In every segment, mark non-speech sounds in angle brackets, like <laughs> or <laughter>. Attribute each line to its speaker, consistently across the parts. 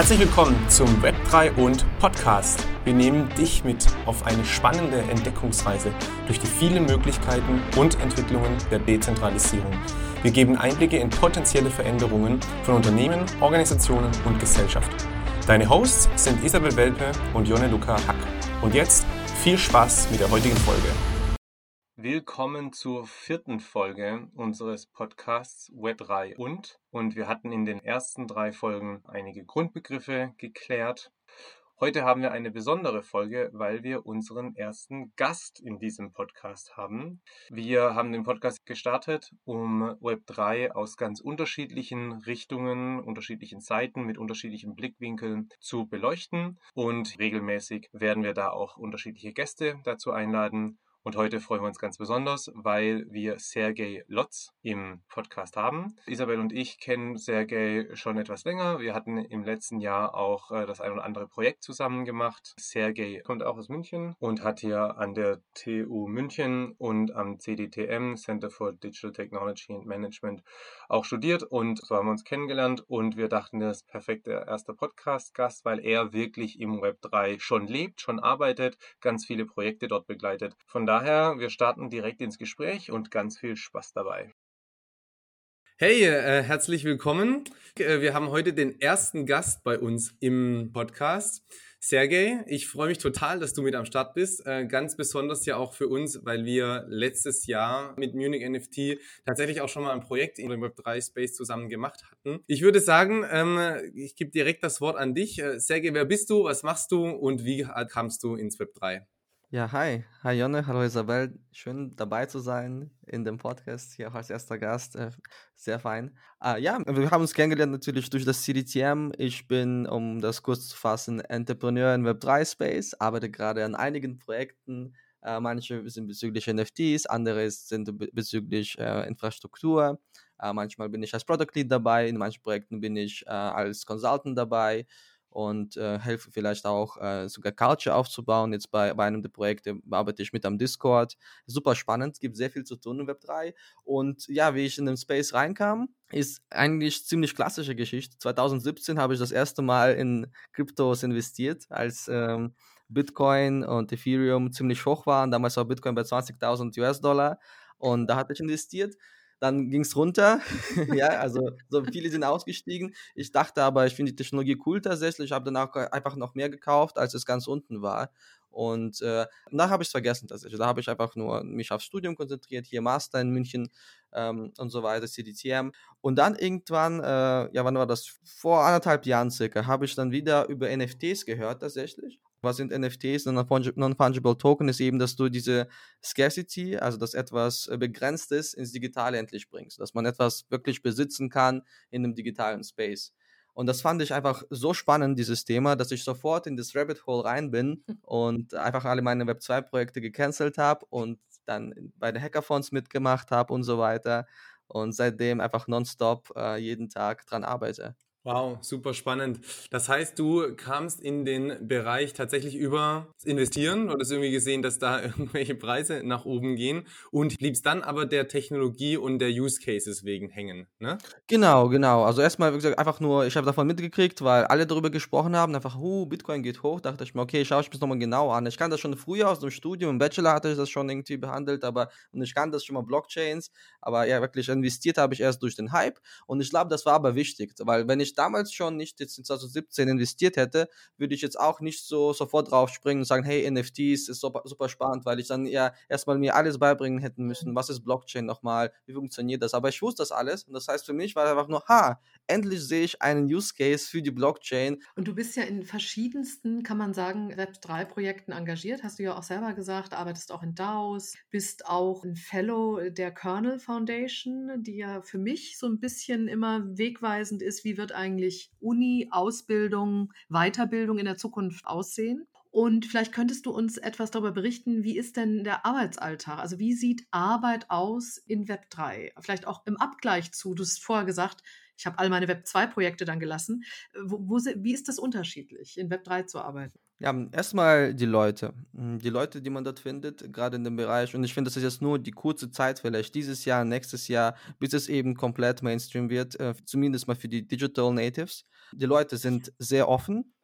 Speaker 1: Herzlich willkommen zum Web3 und Podcast. Wir nehmen dich mit auf eine spannende Entdeckungsreise durch die vielen Möglichkeiten und Entwicklungen der Dezentralisierung. Wir geben Einblicke in potenzielle Veränderungen von Unternehmen, Organisationen und Gesellschaft. Deine Hosts sind Isabel Welpe und Jonne Luca Hack. Und jetzt viel Spaß mit der heutigen Folge. Willkommen zur vierten Folge unseres Podcasts Web3 und. Und wir hatten in den ersten drei Folgen einige Grundbegriffe geklärt. Heute haben wir eine besondere Folge, weil wir unseren ersten Gast in diesem Podcast haben. Wir haben den Podcast gestartet, um Web3 aus ganz unterschiedlichen Richtungen, unterschiedlichen Seiten mit unterschiedlichen Blickwinkeln zu beleuchten. Und regelmäßig werden wir da auch unterschiedliche Gäste dazu einladen und heute freuen wir uns ganz besonders, weil wir Sergej Lotz im Podcast haben. Isabel und ich kennen Sergej schon etwas länger. Wir hatten im letzten Jahr auch äh, das ein oder andere Projekt zusammen gemacht. Sergej kommt auch aus München und hat hier an der TU München und am CDTM, Center for Digital Technology and Management, auch studiert. Und so haben wir uns kennengelernt und wir dachten, das ist perfekter erster Podcast-Gast, weil er wirklich im Web 3 schon lebt, schon arbeitet, ganz viele Projekte dort begleitet. Von daher, wir starten direkt ins Gespräch und ganz viel Spaß dabei. Hey, äh, herzlich willkommen. Äh, wir haben heute den ersten Gast bei uns im Podcast. Sergej, ich freue mich total, dass du mit am Start bist. Äh, ganz besonders ja auch für uns, weil wir letztes Jahr mit Munich NFT tatsächlich auch schon mal ein Projekt in dem Web3 Space zusammen gemacht hatten. Ich würde sagen, ähm, ich gebe direkt das Wort an dich. Äh, Sergej, wer bist du, was machst du und wie kamst du ins Web3?
Speaker 2: Ja, hi. Hi Jonne, hallo Isabel. Schön dabei zu sein in dem Podcast, hier auch als erster Gast. Äh, sehr fein. Ah, ja, wir haben uns kennengelernt natürlich durch das CDTM. Ich bin, um das kurz zu fassen, Entrepreneur im Web3-Space, arbeite gerade an einigen Projekten. Äh, manche sind bezüglich NFTs, andere sind bezüglich äh, Infrastruktur. Äh, manchmal bin ich als Product Lead dabei, in manchen Projekten bin ich äh, als Consultant dabei und äh, helfe vielleicht auch äh, sogar Culture aufzubauen. Jetzt bei, bei einem der Projekte arbeite ich mit am Discord. Super spannend, gibt sehr viel zu tun im Web 3. Und ja, wie ich in den Space reinkam, ist eigentlich ziemlich klassische Geschichte. 2017 habe ich das erste Mal in Kryptos investiert, als ähm, Bitcoin und Ethereum ziemlich hoch waren. Damals war Bitcoin bei 20.000 US-Dollar und da hatte ich investiert. Dann ging es runter. <laughs> ja, also so viele sind ausgestiegen. Ich dachte aber, ich finde die Technologie cool tatsächlich. Ich habe danach einfach noch mehr gekauft, als es ganz unten war. Und äh, danach habe ich es vergessen tatsächlich. Da habe ich einfach nur mich aufs Studium konzentriert, hier Master in München ähm, und so weiter, CDTM. Und dann irgendwann, äh, ja, wann war das? Vor anderthalb Jahren circa, habe ich dann wieder über NFTs gehört tatsächlich. Was sind NFTs? Non-Fungible Token ist eben, dass du diese Scarcity, also dass etwas äh, Begrenztes ins Digitale endlich bringst, dass man etwas wirklich besitzen kann in einem digitalen Space. Und das fand ich einfach so spannend, dieses Thema, dass ich sofort in das Rabbit Hole rein bin und einfach alle meine Web 2-Projekte gecancelt habe und dann bei den Hackathons mitgemacht habe und so weiter. Und seitdem einfach nonstop äh, jeden Tag dran arbeite.
Speaker 1: Wow, super spannend. Das heißt, du kamst in den Bereich tatsächlich über Investieren oder hast irgendwie gesehen, dass da <laughs> irgendwelche Preise nach oben gehen und bliebst dann aber der Technologie und der Use Cases wegen hängen, ne?
Speaker 2: Genau, genau. Also erstmal, wie gesagt, einfach nur, ich habe davon mitgekriegt, weil alle darüber gesprochen haben, einfach, huh, Bitcoin geht hoch, dachte ich mir, okay, schaue ich mir das nochmal genau an. Ich kann das schon früher aus dem Studium, im Bachelor hatte ich das schon irgendwie behandelt, aber und ich kann das schon mal Blockchains, aber ja, wirklich investiert habe ich erst durch den Hype und ich glaube, das war aber wichtig, weil wenn ich ich damals schon nicht jetzt in 2017 investiert hätte, würde ich jetzt auch nicht so sofort draufspringen und sagen, hey, NFTs ist super, super spannend, weil ich dann ja erstmal mir alles beibringen hätten müssen. Was ist Blockchain nochmal? Wie funktioniert das? Aber ich wusste das alles und das heißt für mich war einfach nur, ha, endlich sehe ich einen Use Case für die Blockchain.
Speaker 3: Und du bist ja in verschiedensten, kann man sagen, Web3-Projekten engagiert, hast du ja auch selber gesagt, arbeitest auch in DAOs, bist auch ein Fellow der Kernel Foundation, die ja für mich so ein bisschen immer wegweisend ist, wie wird eigentlich Uni, Ausbildung, Weiterbildung in der Zukunft aussehen? Und vielleicht könntest du uns etwas darüber berichten, wie ist denn der Arbeitsalltag? Also wie sieht Arbeit aus in Web 3? Vielleicht auch im Abgleich zu, du hast vorher gesagt, ich habe all meine Web 2-Projekte dann gelassen. Wo, wo, wie ist das unterschiedlich, in Web 3 zu arbeiten?
Speaker 2: Ja, erstmal die Leute. Hm, die Leute, die man dort findet, gerade in dem Bereich. Und ich finde, das ist jetzt nur die kurze Zeit, vielleicht dieses Jahr, nächstes Jahr, bis es eben komplett Mainstream wird, äh, zumindest mal für die Digital Natives. Die Leute sind sehr offen,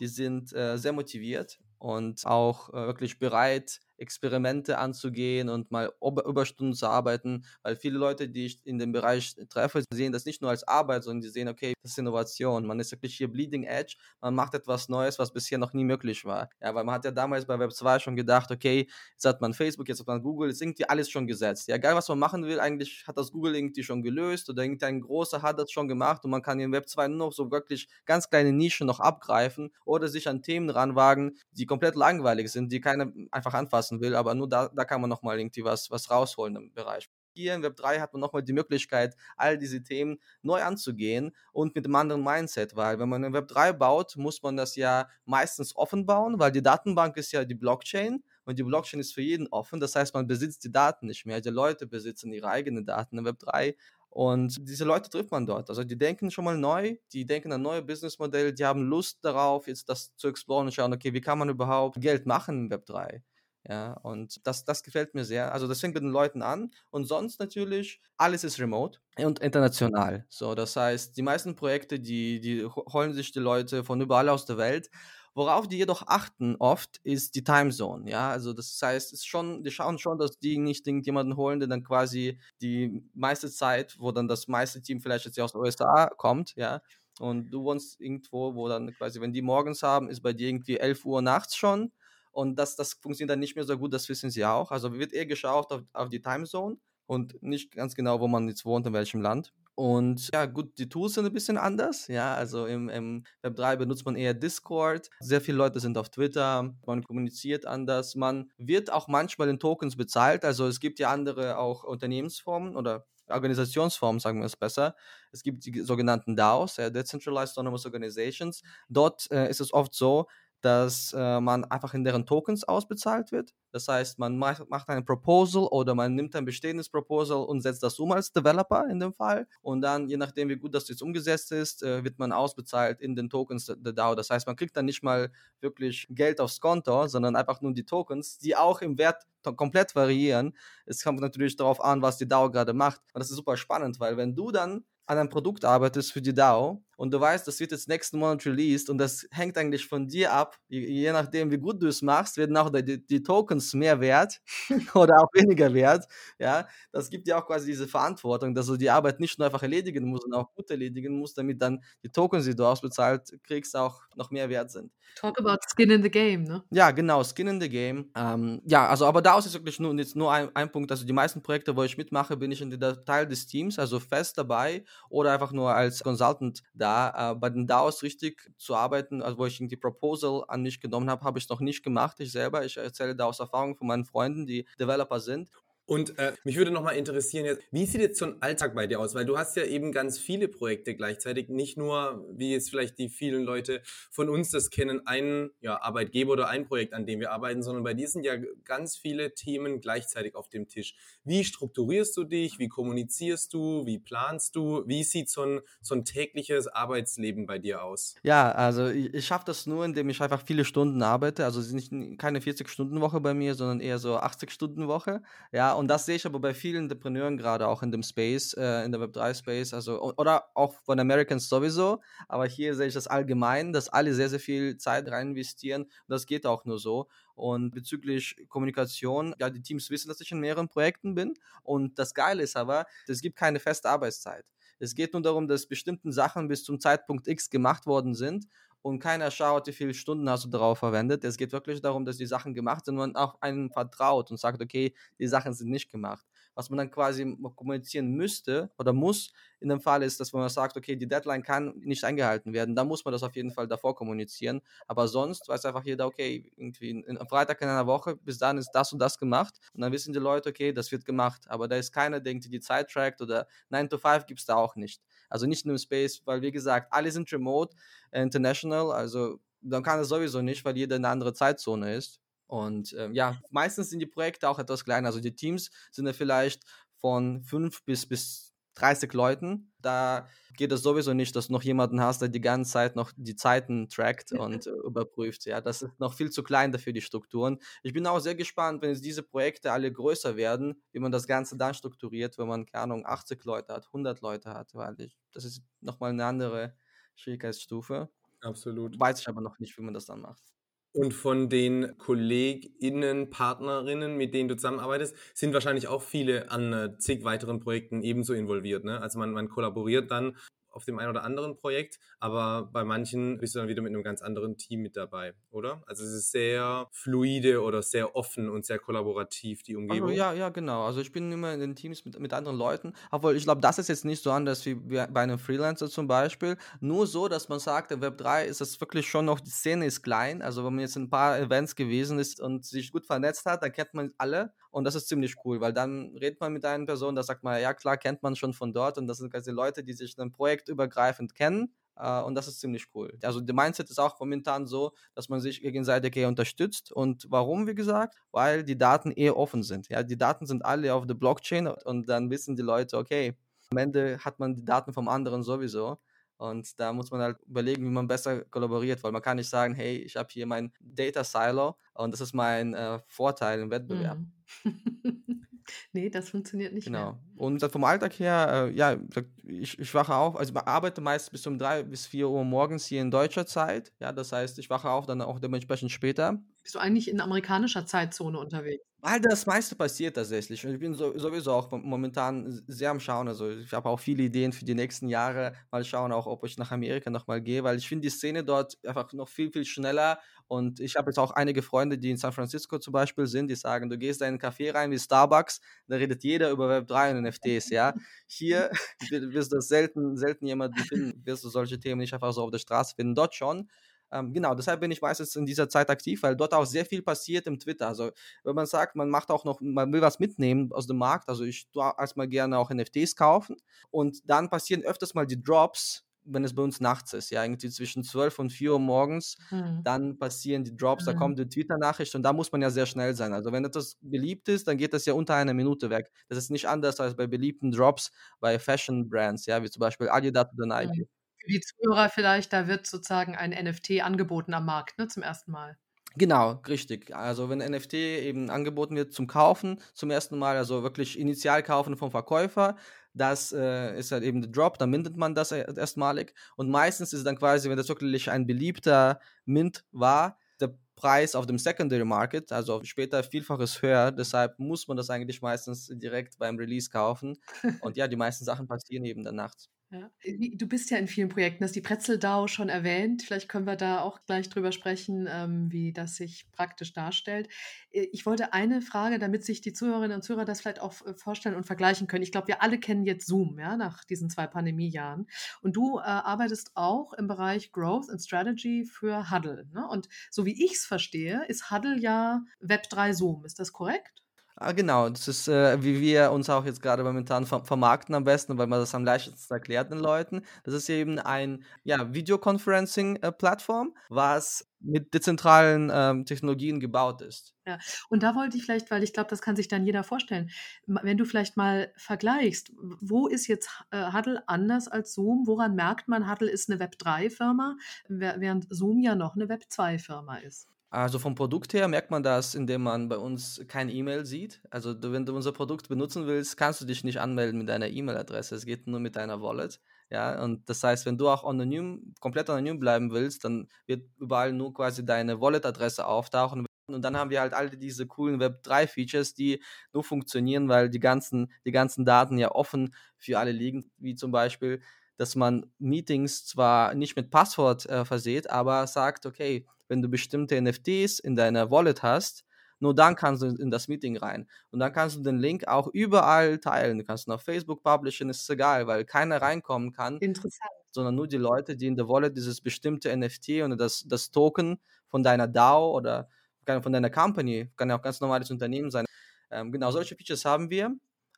Speaker 2: die sind äh, sehr motiviert und auch äh, wirklich bereit, Experimente anzugehen und mal Überstunden zu arbeiten, weil viele Leute, die ich in dem Bereich treffe, sehen das nicht nur als Arbeit, sondern die sehen, okay, das ist Innovation. Man ist wirklich hier bleeding edge, man macht etwas Neues, was bisher noch nie möglich war. Ja, weil man hat ja damals bei Web 2 schon gedacht, okay, jetzt hat man Facebook, jetzt hat man Google, jetzt irgendwie alles schon gesetzt. Ja, egal was man machen will, eigentlich hat das Google irgendwie schon gelöst oder irgendein großer hat das schon gemacht und man kann in Web 2 nur noch so wirklich ganz kleine Nischen noch abgreifen oder sich an Themen ranwagen, die komplett langweilig sind, die keiner einfach anfassen lassen will, aber nur da, da kann man nochmal irgendwie was, was rausholen im Bereich. Hier in Web 3 hat man nochmal die Möglichkeit, all diese Themen neu anzugehen und mit einem anderen Mindset, weil wenn man in Web 3 baut, muss man das ja meistens offen bauen, weil die Datenbank ist ja die Blockchain und die Blockchain ist für jeden offen. Das heißt, man besitzt die Daten nicht mehr. Die Leute besitzen ihre eigenen Daten in Web 3 und diese Leute trifft man dort. Also die denken schon mal neu, die denken an neue Businessmodelle, die haben Lust darauf, jetzt das zu exploren und schauen, okay, wie kann man überhaupt Geld machen in Web 3? Ja, und das, das gefällt mir sehr. Also das fängt mit den Leuten an. Und sonst natürlich, alles ist remote und international. So, das heißt, die meisten Projekte, die, die holen sich die Leute von überall aus der Welt. Worauf die jedoch achten oft, ist die Timezone. Ja, also das heißt, es schon, die schauen schon, dass die nicht irgendjemanden holen, der dann quasi die meiste Zeit, wo dann das meiste Team vielleicht jetzt aus den USA kommt, ja, und du wohnst irgendwo, wo dann quasi, wenn die morgens haben, ist bei dir irgendwie 11 Uhr nachts schon und das, das funktioniert dann nicht mehr so gut, das wissen sie auch. Also wird eher geschaut auf, auf die Timezone und nicht ganz genau, wo man jetzt wohnt, in welchem Land. Und ja, gut, die Tools sind ein bisschen anders. Ja, also im, im Web 3 benutzt man eher Discord. Sehr viele Leute sind auf Twitter. Man kommuniziert anders. Man wird auch manchmal in Tokens bezahlt. Also es gibt ja andere auch Unternehmensformen oder Organisationsformen, sagen wir es besser. Es gibt die sogenannten DAOs, Decentralized Autonomous Organizations. Dort äh, ist es oft so, dass äh, man einfach in deren Tokens ausbezahlt wird. Das heißt, man macht, macht ein Proposal oder man nimmt ein bestehendes Proposal und setzt das um als Developer in dem Fall. Und dann, je nachdem, wie gut das jetzt umgesetzt ist, äh, wird man ausbezahlt in den Tokens der, DAO. Das heißt, man kriegt dann nicht mal wirklich Geld aufs Konto, sondern einfach nur die Tokens, die auch im Wert komplett variieren. Es kommt natürlich darauf an, was die DAO gerade macht. Und das ist super spannend, weil wenn du dann an einem Produkt arbeitest für die DAO und du weißt, das wird jetzt nächsten Monat released und das hängt eigentlich von dir ab, je, je nachdem, wie gut du es machst, werden auch die, die, Tokens mehr wert <laughs> oder auch weniger wert. Ja, das gibt dir auch quasi diese Verantwortung, dass du die Arbeit nicht nur einfach erledigen musst, sondern auch gut erledigen musst, damit dann die Tokens, die du ausbezahlt kriegst, auch noch mehr wert sind.
Speaker 3: Talk about Skin in the Game, ne?
Speaker 2: Ja, genau, Skin in the Game. Ähm, ja, also aber daraus ist wirklich nur, jetzt nur ein, ein Punkt, also die meisten Projekte, wo ich mitmache, bin ich in der Teil des Teams, also fest dabei oder einfach nur als Consultant da. Äh, bei den DAOs richtig zu arbeiten, also wo ich die Proposal an mich genommen habe, habe ich noch nicht gemacht. Ich selber, ich erzähle da aus Erfahrung von meinen Freunden, die Developer sind.
Speaker 1: Und äh, mich würde nochmal interessieren jetzt, wie sieht jetzt so ein Alltag bei dir aus? Weil du hast ja eben ganz viele Projekte gleichzeitig, nicht nur, wie jetzt vielleicht die vielen Leute von uns das kennen, einen ja, Arbeitgeber oder ein Projekt, an dem wir arbeiten, sondern bei dir sind ja ganz viele Themen gleichzeitig auf dem Tisch. Wie strukturierst du dich? Wie kommunizierst du? Wie planst du? Wie sieht so ein, so ein tägliches Arbeitsleben bei dir aus?
Speaker 2: Ja, also ich, ich schaffe das nur, indem ich einfach viele Stunden arbeite. Also es ist nicht keine 40-Stunden-Woche bei mir, sondern eher so 80-Stunden-Woche. Ja, und das sehe ich aber bei vielen Entrepreneuren gerade auch in dem Space, äh, in der Web3-Space, also oder auch von Americans sowieso. Aber hier sehe ich das allgemein, dass alle sehr, sehr viel Zeit rein investieren. Das geht auch nur so. Und bezüglich Kommunikation, ja, die Teams wissen, dass ich in mehreren Projekten bin. Und das Geile ist aber, es gibt keine feste Arbeitszeit. Es geht nur darum, dass bestimmte Sachen bis zum Zeitpunkt X gemacht worden sind und keiner schaut, wie viele Stunden hast du darauf verwendet. Es geht wirklich darum, dass die Sachen gemacht sind und man auch einem vertraut und sagt, okay, die Sachen sind nicht gemacht. Was man dann quasi kommunizieren müsste oder muss in dem Fall ist, dass man sagt, okay, die Deadline kann nicht eingehalten werden, dann muss man das auf jeden Fall davor kommunizieren. Aber sonst weiß einfach jeder, okay, irgendwie am Freitag in einer Woche, bis dann ist das und das gemacht. Und dann wissen die Leute, okay, das wird gemacht. Aber da ist keiner, der die Zeit trackt oder 9 to 5 gibt es da auch nicht. Also nicht nur im Space, weil wie gesagt, alle sind remote, äh, international, also dann kann es sowieso nicht, weil jeder in eine andere Zeitzone ist. Und ähm, ja, meistens sind die Projekte auch etwas kleiner. Also die Teams sind ja vielleicht von fünf bis, bis 30 Leuten. Da geht es sowieso nicht, dass du noch jemanden hast, der die ganze Zeit noch die Zeiten trackt und äh, überprüft. Ja, das ist noch viel zu klein dafür, die Strukturen. Ich bin auch sehr gespannt, wenn jetzt diese Projekte alle größer werden, wie man das Ganze dann strukturiert, wenn man, keine Ahnung, 80 Leute hat, 100 Leute hat, weil ich, das ist nochmal eine andere Schwierigkeitsstufe.
Speaker 1: Absolut.
Speaker 2: Weiß ich aber noch nicht, wie man das dann macht.
Speaker 1: Und von den KollegInnen, Partnerinnen, mit denen du zusammenarbeitest, sind wahrscheinlich auch viele an äh, zig weiteren Projekten ebenso involviert. Ne? Also man, man kollaboriert dann auf dem einen oder anderen Projekt, aber bei manchen bist du dann wieder mit einem ganz anderen Team mit dabei, oder? Also es ist sehr fluide oder sehr offen und sehr kollaborativ, die Umgebung.
Speaker 2: Also, ja, ja, genau. Also ich bin immer in den Teams mit, mit anderen Leuten, obwohl ich glaube, das ist jetzt nicht so anders wie bei einem Freelancer zum Beispiel. Nur so, dass man sagt, im Web 3 ist das wirklich schon noch, die Szene ist klein. Also wenn man jetzt in ein paar Events gewesen ist und sich gut vernetzt hat, dann kennt man alle und das ist ziemlich cool, weil dann redet man mit einer Person, da sagt man, ja klar, kennt man schon von dort und das sind quasi Leute, die sich dann projektübergreifend kennen uh, und das ist ziemlich cool. Also der Mindset ist auch momentan so, dass man sich gegenseitig eher unterstützt und warum, wie gesagt, weil die Daten eher offen sind. Ja, die Daten sind alle auf der Blockchain und dann wissen die Leute, okay, am Ende hat man die Daten vom anderen sowieso. Und da muss man halt überlegen, wie man besser kollaboriert, weil man kann nicht sagen, hey, ich habe hier mein Data Silo und das ist mein äh, Vorteil im Wettbewerb.
Speaker 3: Mhm. <laughs> nee, das funktioniert nicht
Speaker 2: genau.
Speaker 3: mehr.
Speaker 2: Und vom Alltag her, äh, ja, ich, ich wache auf, also ich arbeite meist bis um drei bis vier Uhr morgens hier in deutscher Zeit. Ja, das heißt, ich wache auf dann auch dementsprechend später.
Speaker 3: Bist du eigentlich in amerikanischer Zeitzone unterwegs?
Speaker 2: Weil das meiste passiert tatsächlich. Und ich bin so, sowieso auch momentan sehr am Schauen. Also ich habe auch viele Ideen für die nächsten Jahre. Mal schauen auch, ob ich nach Amerika nochmal gehe, weil ich finde die Szene dort einfach noch viel, viel schneller. Und ich habe jetzt auch einige Freunde, die in San Francisco zum Beispiel sind, die sagen, du gehst da in einen Café rein wie Starbucks, da redet jeder über Web3 und NFTs, ja. Hier <laughs> <laughs> wirst du selten, selten jemanden finden, wirst du solche Themen nicht einfach so auf der Straße finden. Dort schon. Ähm, genau, deshalb bin ich meistens in dieser Zeit aktiv, weil dort auch sehr viel passiert im Twitter. Also, wenn man sagt, man macht auch noch, man will was mitnehmen aus dem Markt, also ich tue erstmal gerne auch NFTs kaufen und dann passieren öfters mal die Drops, wenn es bei uns nachts ist, ja, irgendwie zwischen 12 und 4 Uhr morgens, mhm. dann passieren die Drops, mhm. da kommt die Twitter-Nachricht und da muss man ja sehr schnell sein. Also wenn etwas beliebt ist, dann geht das ja unter einer Minute weg. Das ist nicht anders als bei beliebten Drops bei Fashion-Brands, ja, wie zum Beispiel Adidas oder Nike. Mhm
Speaker 3: für die Zuhörer vielleicht, da wird sozusagen ein NFT angeboten am Markt, ne, zum ersten Mal.
Speaker 2: Genau, richtig. Also wenn NFT eben angeboten wird zum Kaufen, zum ersten Mal, also wirklich initial kaufen vom Verkäufer, das äh, ist halt eben der Drop, dann mintet man das erstmalig. Und meistens ist es dann quasi, wenn das wirklich ein beliebter Mint war, der Preis auf dem Secondary Market, also später vielfaches höher. Deshalb muss man das eigentlich meistens direkt beim Release kaufen. <laughs> Und ja, die meisten Sachen passieren eben dann nachts.
Speaker 3: Ja. Äh, du bist ja in vielen Projekten, das ist die Pretzeldau schon erwähnt. Vielleicht können wir da auch gleich drüber sprechen, ähm, wie das sich praktisch darstellt. Äh, ich wollte eine Frage, damit sich die Zuhörerinnen und Zuhörer das vielleicht auch äh, vorstellen und vergleichen können. Ich glaube, wir alle kennen jetzt Zoom, ja, nach diesen zwei Pandemiejahren. Und du äh, arbeitest auch im Bereich Growth and Strategy für Huddle. Ne? Und so wie ich es verstehe, ist Huddle ja Web3 Zoom. Ist das korrekt?
Speaker 2: Ah, genau, das ist, äh, wie wir uns auch jetzt gerade momentan ver vermarkten am besten, weil man das am leichtesten erklärt den Leuten. Das ist eben ein ja, Videoconferencing-Plattform, äh, was mit dezentralen ähm, Technologien gebaut ist.
Speaker 3: Ja, und da wollte ich vielleicht, weil ich glaube, das kann sich dann jeder vorstellen, wenn du vielleicht mal vergleichst, wo ist jetzt äh, Huddle anders als Zoom? Woran merkt man, Huddle ist eine Web3-Firma, während Zoom ja noch eine Web2-Firma ist?
Speaker 2: Also vom Produkt her merkt man das, indem man bei uns kein E-Mail sieht. Also du, wenn du unser Produkt benutzen willst, kannst du dich nicht anmelden mit deiner E-Mail-Adresse. Es geht nur mit deiner Wallet. Ja, und das heißt, wenn du auch anonym, komplett anonym bleiben willst, dann wird überall nur quasi deine Wallet-Adresse auftauchen. Und dann haben wir halt all diese coolen Web3-Features, die nur funktionieren, weil die ganzen, die ganzen Daten ja offen für alle liegen, wie zum Beispiel, dass man Meetings zwar nicht mit Passwort äh, verseht, aber sagt, okay, wenn du bestimmte NFTs in deiner Wallet hast, nur dann kannst du in das Meeting rein. Und dann kannst du den Link auch überall teilen. Du kannst ihn auf Facebook publishen, ist egal, weil keiner reinkommen kann.
Speaker 3: Interessant.
Speaker 2: Sondern nur die Leute, die in der Wallet dieses bestimmte NFT und das, das Token von deiner DAO oder von deiner Company, kann ja auch ganz normales Unternehmen sein. Ähm, genau, solche Features haben wir.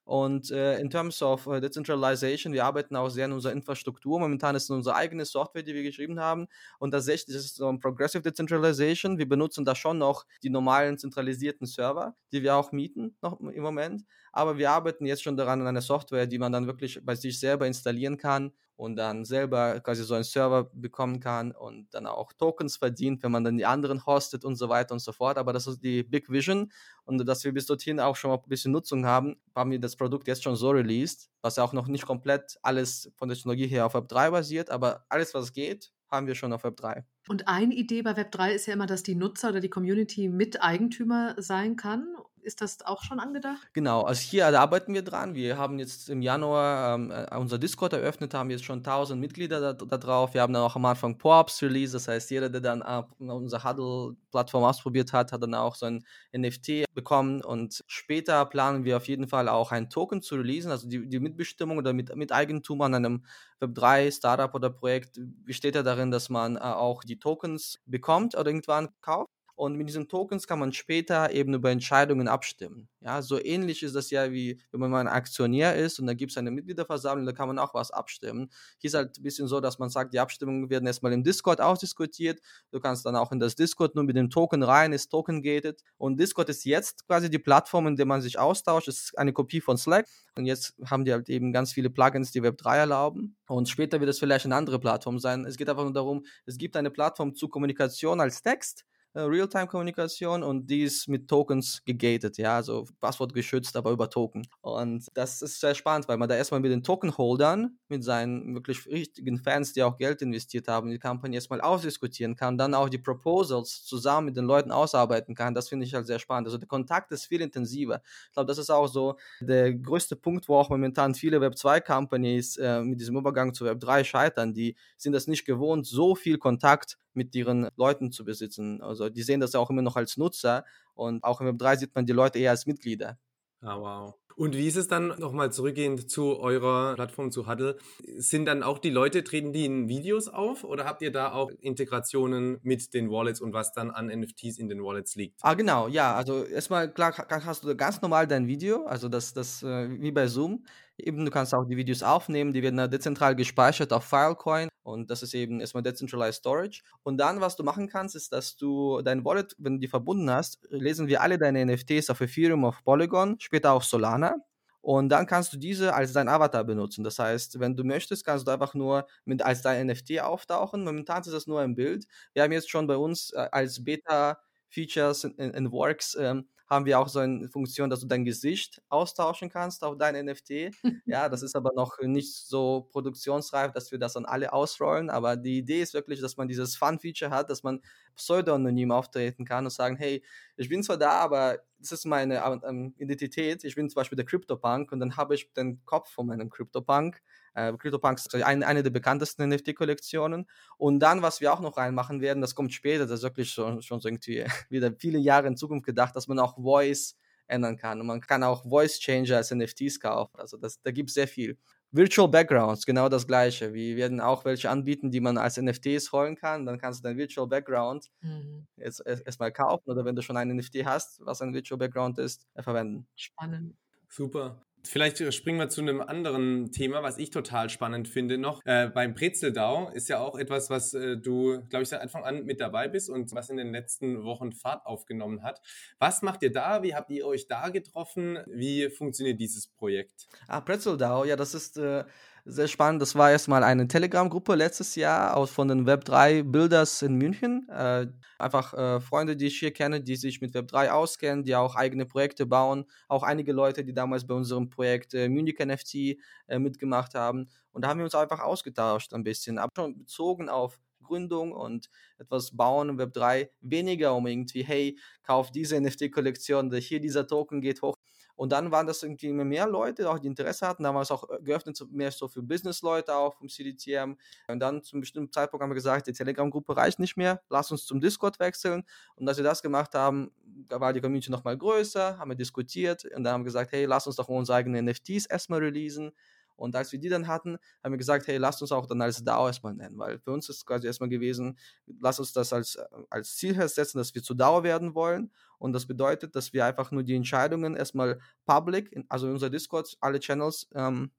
Speaker 2: Und äh, in terms of uh, Decentralization, wir arbeiten auch sehr in unserer Infrastruktur. Momentan ist es unsere eigene Software, die wir geschrieben haben. Und tatsächlich ist es so ein Progressive Decentralization. Wir benutzen da schon noch die normalen zentralisierten Server, die wir auch mieten noch im Moment. Aber wir arbeiten jetzt schon daran an einer Software, die man dann wirklich bei sich selber installieren kann und dann selber quasi so einen Server bekommen kann und dann auch Tokens verdient, wenn man dann die anderen hostet und so weiter und so fort. Aber das ist die Big Vision und dass wir bis dorthin auch schon mal ein bisschen Nutzung haben, haben wir das Produkt jetzt schon so released, was ja auch noch nicht komplett alles von der Technologie her auf Web3 basiert, aber alles, was geht, haben wir schon auf Web3.
Speaker 3: Und eine Idee bei Web3 ist ja immer, dass die Nutzer oder die Community Miteigentümer sein kann ist das auch schon angedacht?
Speaker 2: Genau, also hier arbeiten wir dran. Wir haben jetzt im Januar ähm, äh, unser Discord eröffnet, haben jetzt schon 1000 Mitglieder da, da, drauf. Wir haben dann auch am Anfang POPs release, das heißt, jeder, der dann äh, unsere Huddle-Plattform ausprobiert hat, hat dann auch so ein NFT bekommen. Und später planen wir auf jeden Fall auch ein Token zu releasen, also die, die Mitbestimmung oder mit, mit Eigentum an einem Web3 Startup oder Projekt besteht ja darin, dass man äh, auch die Tokens bekommt oder irgendwann kauft. Und mit diesen Tokens kann man später eben über Entscheidungen abstimmen. Ja, so ähnlich ist das ja wie, wenn man mal ein Aktionär ist und da gibt es eine Mitgliederversammlung, da kann man auch was abstimmen. Hier ist halt ein bisschen so, dass man sagt, die Abstimmungen werden erstmal im Discord ausdiskutiert. Du kannst dann auch in das Discord nur mit dem Token rein, ist token-gated. Und Discord ist jetzt quasi die Plattform, in der man sich austauscht. Das ist eine Kopie von Slack. Und jetzt haben die halt eben ganz viele Plugins, die Web3 erlauben. Und später wird es vielleicht eine andere Plattform sein. Es geht einfach nur darum, es gibt eine Plattform zur Kommunikation als Text Realtime-Kommunikation und die ist mit Tokens gegated, ja, also Passwort geschützt, aber über Token. Und das ist sehr spannend, weil man da erstmal mit den Token-Holdern, mit seinen wirklich richtigen Fans, die auch Geld investiert haben, die Kampagne erstmal ausdiskutieren kann, dann auch die Proposals zusammen mit den Leuten ausarbeiten kann. Das finde ich halt sehr spannend. Also der Kontakt ist viel intensiver. Ich glaube, das ist auch so der größte Punkt, wo auch momentan viele Web2-Companies äh, mit diesem Übergang zu Web3 scheitern. Die sind das nicht gewohnt, so viel Kontakt mit ihren Leuten zu besitzen. Also die sehen das ja auch immer noch als Nutzer und auch im Web3 sieht man die Leute eher als Mitglieder.
Speaker 1: Ah, wow. Und wie ist es dann nochmal zurückgehend zu eurer Plattform, zu Huddle? Sind dann auch die Leute, treten die in Videos auf oder habt ihr da auch Integrationen mit den Wallets und was dann an NFTs in den Wallets liegt?
Speaker 2: Ah, genau, ja. Also erstmal, klar, hast du ganz normal dein Video, also das, das äh, wie bei Zoom. Eben, du kannst auch die Videos aufnehmen, die werden dezentral gespeichert auf Filecoin und das ist eben erstmal Decentralized Storage. Und dann, was du machen kannst, ist, dass du dein Wallet, wenn du die verbunden hast, lesen wir alle deine NFTs auf Ethereum, auf Polygon, später auch Solana. Und dann kannst du diese als dein Avatar benutzen. Das heißt, wenn du möchtest, kannst du einfach nur mit, als dein NFT auftauchen. Momentan ist das nur ein Bild. Wir haben jetzt schon bei uns äh, als Beta-Features in, in, Works ähm, haben wir auch so eine Funktion, dass du dein Gesicht austauschen kannst auf dein NFT. <laughs> ja, das ist aber noch nicht so produktionsreif, dass wir das dann alle ausrollen. Aber die Idee ist wirklich, dass man dieses Fun-Feature hat, dass man pseudonym auftreten kann und sagen, hey, ich bin zwar da, aber das ist meine ähm, Identität. Ich bin zum Beispiel der CryptoPunk und dann habe ich den Kopf von meinem CryptoPunk äh, CryptoPunks ist eine, eine der bekanntesten NFT-Kollektionen. Und dann, was wir auch noch reinmachen werden, das kommt später, das ist wirklich schon, schon so irgendwie <laughs> wieder viele Jahre in Zukunft gedacht, dass man auch Voice ändern kann. Und man kann auch Voice Changer als NFTs kaufen. Also das, da gibt es sehr viel. Virtual Backgrounds, genau das gleiche. Wir werden auch welche anbieten, die man als NFTs holen kann. Dann kannst du dein Virtual Background mhm. jetzt erstmal kaufen oder wenn du schon einen NFT hast, was ein Virtual Background ist, verwenden.
Speaker 3: Spannend.
Speaker 1: Super. Vielleicht äh, springen wir zu einem anderen Thema, was ich total spannend finde noch. Äh, beim Brezeldau ist ja auch etwas, was äh, du, glaube ich, seit Anfang an mit dabei bist und was in den letzten Wochen Fahrt aufgenommen hat. Was macht ihr da? Wie habt ihr euch da getroffen? Wie funktioniert dieses Projekt?
Speaker 2: Ah, Brezeldau, ja, das ist äh, sehr spannend. Das war erstmal eine Telegram-Gruppe letztes Jahr aus von den Web3 Builders in München. Äh, einfach äh, Freunde, die ich hier kenne, die sich mit Web3 auskennen, die auch eigene Projekte bauen. Auch einige Leute, die damals bei unserem Projekt äh, Munich NFT äh, mitgemacht haben. Und da haben wir uns einfach ausgetauscht ein bisschen, aber schon bezogen auf Gründung und etwas bauen im Web3, weniger um irgendwie, hey, kauf diese NFT-Kollektion, hier dieser Token geht hoch. Und dann waren das irgendwie immer mehr Leute, auch die Interesse hatten. Da war es auch äh, geöffnet mehr so für Business-Leute auch vom CDTM. Und dann zum bestimmten Zeitpunkt haben wir gesagt, die Telegram-Gruppe reicht nicht mehr, lass uns zum Discord wechseln. Und als wir das gemacht haben, da war die Community nochmal größer, haben wir diskutiert und dann haben wir gesagt, hey, lass uns doch unsere eigenen NFTs erstmal releasen. Und als wir die dann hatten, haben wir gesagt, hey, lasst uns auch dann als DAO erstmal nennen, weil für uns ist quasi erstmal gewesen, lasst uns das als, als Ziel setzen, dass wir zu DAO werden wollen. Und das bedeutet, dass wir einfach nur die Entscheidungen erstmal public, also in unser Discord, alle Channels, ähm,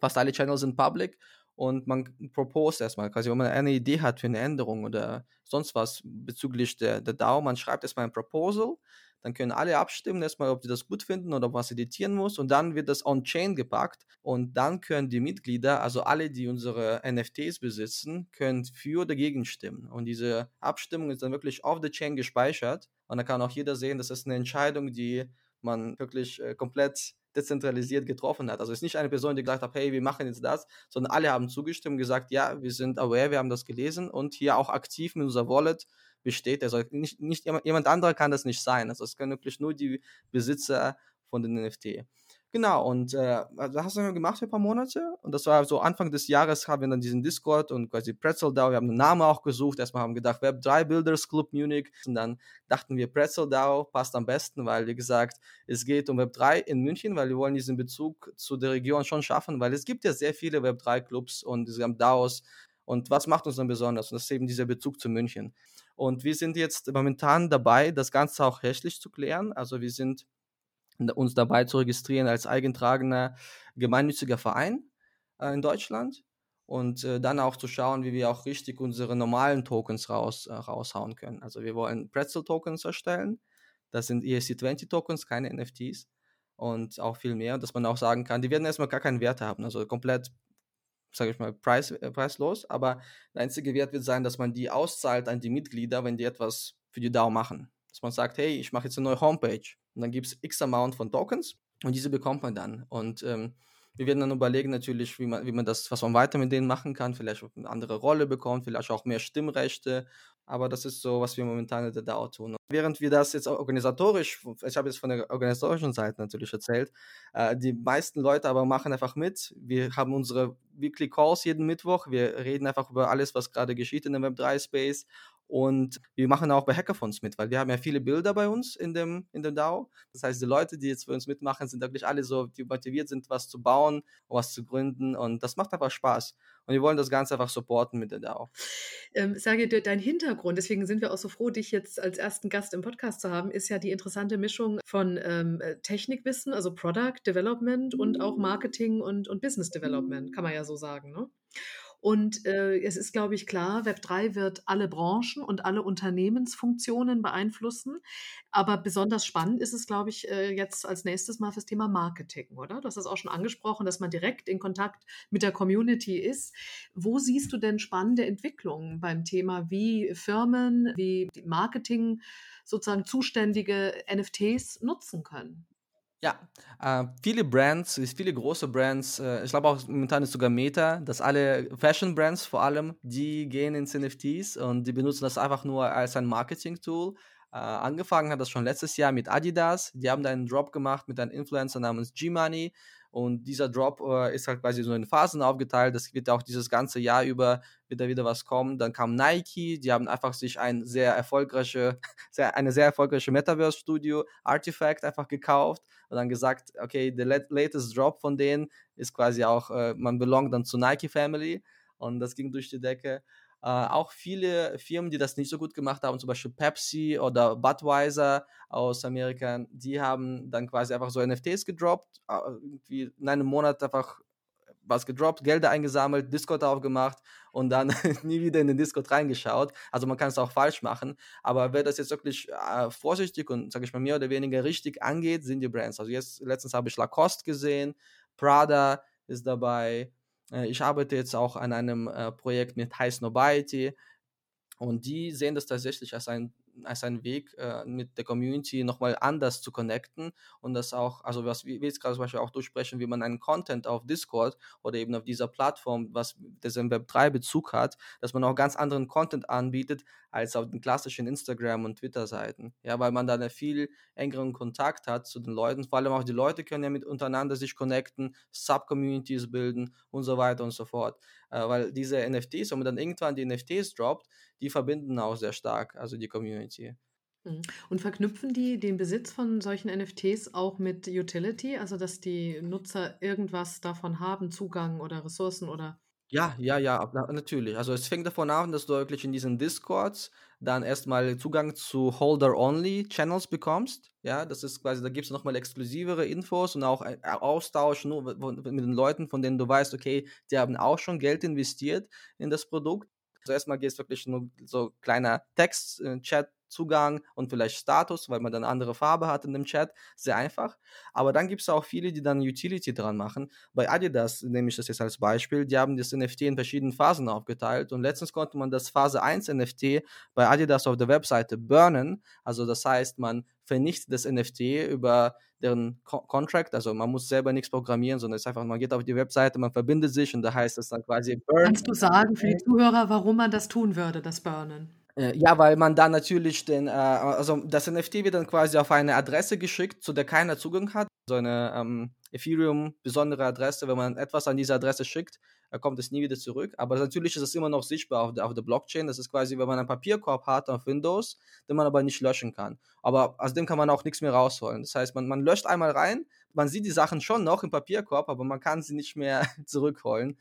Speaker 2: fast alle Channels sind public und man proposed erstmal, quasi, wenn man eine Idee hat für eine Änderung oder sonst was bezüglich der, der DAO, man schreibt erstmal ein Proposal, Dann können alle abstimmen, erstmal, ob sie das gut finden oder was editieren muss. Und dann wird das on-chain gepackt. Und dann können die Mitglieder, also alle, die unsere NFTs besitzen, können für oder dagegen stimmen. Und diese Abstimmung ist dann wirklich auf der Chain gespeichert. Und da kann auch jeder sehen, das ist eine Entscheidung, die man wirklich äh, komplett dezentralisiert getroffen hat. Also es ist nicht eine Person, die gesagt hat, hey, wir machen jetzt das, sondern alle haben zugestimmt gesagt, ja, wir sind aware, wir haben das gelesen und hier auch aktiv mit unserer Wallet besteht. Also nicht, nicht jemand anderer kann das nicht sein. Also es können wirklich nur die Besitzer von den NFT. Genau, und äh, also das hast du gemacht für ein paar Monate. Und das war so Anfang des Jahres haben wir dann diesen Discord und quasi Pretzel DAO. Wir haben einen Namen auch gesucht. Erstmal haben wir gedacht, Web3 Builders Club Munich. Und dann dachten wir, Pretzel DAO passt am besten, weil, wie gesagt, es geht um Web3 in München, weil wir wollen diesen Bezug zu der Region schon schaffen, weil es gibt ja sehr viele Web3 Clubs und es haben DAOs. Und was macht uns dann besonders? Und das ist eben dieser Bezug zu München. Und wir sind jetzt momentan dabei, das Ganze auch rechtlich zu klären. Also wir sind uns dabei zu registrieren als eigentragender gemeinnütziger Verein äh, in Deutschland und äh, dann auch zu schauen, wie wir auch richtig unsere normalen Tokens raus, äh, raushauen können. Also wir wollen Pretzel-Tokens erstellen. Das sind ERC20-Tokens, keine NFTs und auch viel mehr, dass man auch sagen kann, die werden erstmal gar keinen Wert haben, also komplett, sage ich mal, preis, äh, preislos, aber der einzige Wert wird sein, dass man die auszahlt an die Mitglieder, wenn die etwas für die DAO machen. Dass man sagt, hey, ich mache jetzt eine neue Homepage und dann gibt es x Amount von Tokens und diese bekommt man dann. Und ähm, wir werden dann überlegen natürlich, wie man, wie man das, was man weiter mit denen machen kann, vielleicht eine andere Rolle bekommt, vielleicht auch mehr Stimmrechte. Aber das ist so, was wir momentan in der DAO tun. Während wir das jetzt organisatorisch, ich habe jetzt von der organisatorischen Seite natürlich erzählt, äh, die meisten Leute aber machen einfach mit. Wir haben unsere Weekly Calls jeden Mittwoch. Wir reden einfach über alles, was gerade geschieht in dem Web3-Space und wir machen auch bei Hackathons mit, weil wir haben ja viele Bilder bei uns in dem, in dem DAO. Das heißt, die Leute, die jetzt für uns mitmachen, sind wirklich alle so, die motiviert sind, was zu bauen, was zu gründen. Und das macht einfach Spaß. Und wir wollen das Ganze einfach supporten mit der DAO.
Speaker 3: Ähm, sage dir, dein Hintergrund, deswegen sind wir auch so froh, dich jetzt als ersten Gast im Podcast zu haben, ist ja die interessante Mischung von ähm, äh, Technikwissen, also Product Development und auch Marketing und, und Business Development, kann man ja so sagen. Ne? Und äh, es ist, glaube ich, klar, Web3 wird alle Branchen und alle Unternehmensfunktionen beeinflussen. Aber besonders spannend ist es, glaube ich, äh, jetzt als nächstes mal fürs Thema Marketing, oder? Du hast das auch schon angesprochen, dass man direkt in Kontakt mit der Community ist. Wo siehst du denn spannende Entwicklungen beim Thema, wie Firmen, wie Marketing sozusagen zuständige NFTs nutzen können?
Speaker 2: Ja, äh, viele Brands, viele große Brands, äh, ich glaube auch momentan ist sogar Meta, dass alle Fashion-Brands vor allem, die gehen ins NFTs und die benutzen das einfach nur als ein Marketing-Tool. Äh, angefangen hat das schon letztes Jahr mit Adidas. Die haben da einen Drop gemacht mit einem Influencer namens G-Money. Und dieser Drop äh, ist halt quasi so in Phasen aufgeteilt. Das wird auch dieses ganze Jahr über wird wieder was kommen. Dann kam Nike, die haben einfach sich ein sehr erfolgreiche, <laughs> sehr, eine sehr erfolgreiche Metaverse-Studio Artifact einfach gekauft und dann gesagt, okay, der latest Drop von denen ist quasi auch, äh, man belongt dann zur Nike Family und das ging durch die Decke. Äh, auch viele Firmen, die das nicht so gut gemacht haben, zum Beispiel Pepsi oder Budweiser aus Amerika, die haben dann quasi einfach so NFTs gedroppt, äh, irgendwie in einem Monat einfach was gedroppt, Gelder eingesammelt, Discord aufgemacht und dann <laughs> nie wieder in den Discord reingeschaut. Also man kann es auch falsch machen, aber wer das jetzt wirklich äh, vorsichtig und, sage ich mal, mehr oder weniger richtig angeht, sind die Brands. Also jetzt letztens habe ich Lacoste gesehen, Prada ist dabei, ich arbeite jetzt auch an einem äh, Projekt mit High Snobiety und die sehen das tatsächlich als ein als ein Weg, äh, mit der Community nochmal anders zu connecten und das auch, also was wir jetzt gerade zum Beispiel auch durchsprechen, wie man einen Content auf Discord oder eben auf dieser Plattform, was das im Web 3 Bezug hat, dass man auch ganz anderen Content anbietet als auf den klassischen Instagram und Twitter Seiten. Ja, weil man da einen viel engeren Kontakt hat zu den Leuten. Vor allem auch die Leute können ja mit untereinander sich connecten, Subcommunities bilden und so weiter und so fort. Äh, weil diese NFTs, wenn man dann irgendwann die NFTs droppt, die verbinden auch sehr stark, also die Community.
Speaker 3: Mhm. Und verknüpfen die den Besitz von solchen NFTs auch mit Utility, also dass die Nutzer irgendwas davon haben, Zugang oder Ressourcen oder
Speaker 2: ja, ja, ja, natürlich. Also es fängt davon an, dass du wirklich in diesen Discords dann erstmal Zugang zu Holder-Only-Channels bekommst. Ja, das ist quasi, da gibt es nochmal exklusivere Infos und auch Austausch nur mit den Leuten, von denen du weißt, okay, die haben auch schon Geld investiert in das Produkt. Also erstmal geht es wirklich nur so kleiner Text, äh, Chat Zugang und vielleicht Status, weil man dann andere Farbe hat in dem Chat. Sehr einfach. Aber dann gibt es auch viele, die dann Utility dran machen. Bei Adidas nehme ich das jetzt als Beispiel. Die haben das NFT in verschiedenen Phasen aufgeteilt und letztens konnte man das Phase 1 NFT bei Adidas auf der Webseite burnen. Also das heißt, man vernichtet das NFT über deren Co Contract. Also man muss selber nichts programmieren, sondern es ist einfach, man geht auf die Webseite, man verbindet sich und da heißt es dann quasi
Speaker 3: Burn. Kannst du sagen für die Zuhörer, warum man das tun würde, das Burnen?
Speaker 2: Äh, ja, weil man dann natürlich den, äh, also das NFT wird dann quasi auf eine Adresse geschickt, zu der keiner Zugang hat. So eine ähm, Ethereum besondere Adresse, wenn man etwas an diese Adresse schickt, kommt es nie wieder zurück. Aber natürlich ist es immer noch sichtbar auf der, auf der Blockchain. Das ist quasi, wenn man einen Papierkorb hat auf Windows, den man aber nicht löschen kann. Aber aus dem kann man auch nichts mehr rausholen. Das heißt, man, man löscht einmal rein, man sieht die Sachen schon noch im Papierkorb, aber man kann sie nicht mehr <laughs> zurückholen.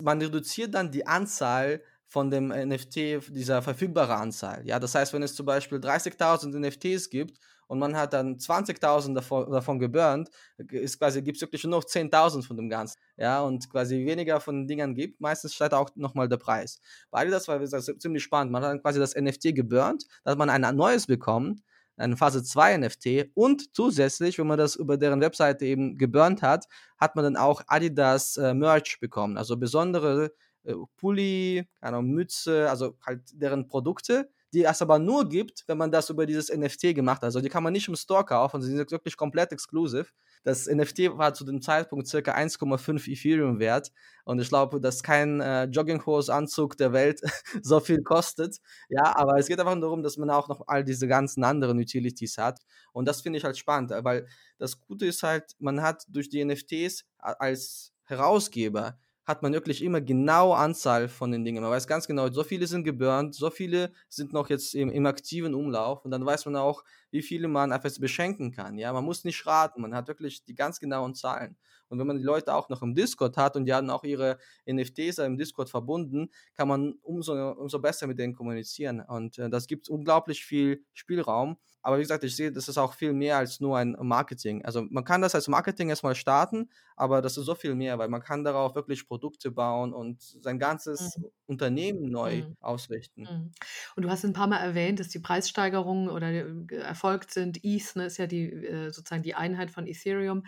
Speaker 2: Man reduziert dann die Anzahl von dem NFT, dieser verfügbaren Anzahl. Ja, das heißt, wenn es zum Beispiel 30.000 NFTs gibt und man hat dann 20.000 davon, davon geburnt, ist quasi, gibt es wirklich nur noch 10.000 von dem Ganzen. Ja, und quasi weniger von den Dingern gibt, meistens steigt auch nochmal der Preis. Beide das war das ziemlich spannend. Man hat dann quasi das NFT geburnt, dann hat man ein neues bekommen, ein Phase 2 NFT und zusätzlich, wenn man das über deren Webseite eben geburnt hat, hat man dann auch Adidas äh, Merch bekommen, also besondere äh, Pulli, Ahnung, Mütze, also halt deren Produkte, die es aber nur gibt, wenn man das über dieses NFT gemacht hat. Also die kann man nicht im Store kaufen, sie sind wirklich komplett exklusiv. Das NFT war zu dem Zeitpunkt circa 1,5 Ethereum wert und ich glaube, dass kein äh, Jogginghose-Anzug der Welt <laughs> so viel kostet. Ja, aber es geht einfach darum, dass man auch noch all diese ganzen anderen Utilities hat und das finde ich halt spannend, weil das Gute ist halt, man hat durch die NFTs als Herausgeber hat man wirklich immer genau Anzahl von den Dingen. Man weiß ganz genau, so viele sind geburnt, so viele sind noch jetzt im, im aktiven Umlauf und dann weiß man auch, wie viele man einfach beschenken kann. Ja, man muss nicht raten, man hat wirklich die ganz genauen Zahlen. Und wenn man die Leute auch noch im Discord hat und die haben auch ihre NFTs im Discord verbunden, kann man umso, umso besser mit denen kommunizieren. Und äh, das gibt unglaublich viel Spielraum. Aber wie gesagt, ich sehe, das ist auch viel mehr als nur ein Marketing. Also man kann das als Marketing erstmal starten, aber das ist so viel mehr, weil man kann darauf wirklich Produkte bauen und sein ganzes mhm. Unternehmen neu mhm. ausrichten. Mhm.
Speaker 3: Und du hast ein paar Mal erwähnt, dass die Preissteigerungen oder äh, erfolgt sind. ETH ne, ist ja die äh, sozusagen die Einheit von Ethereum.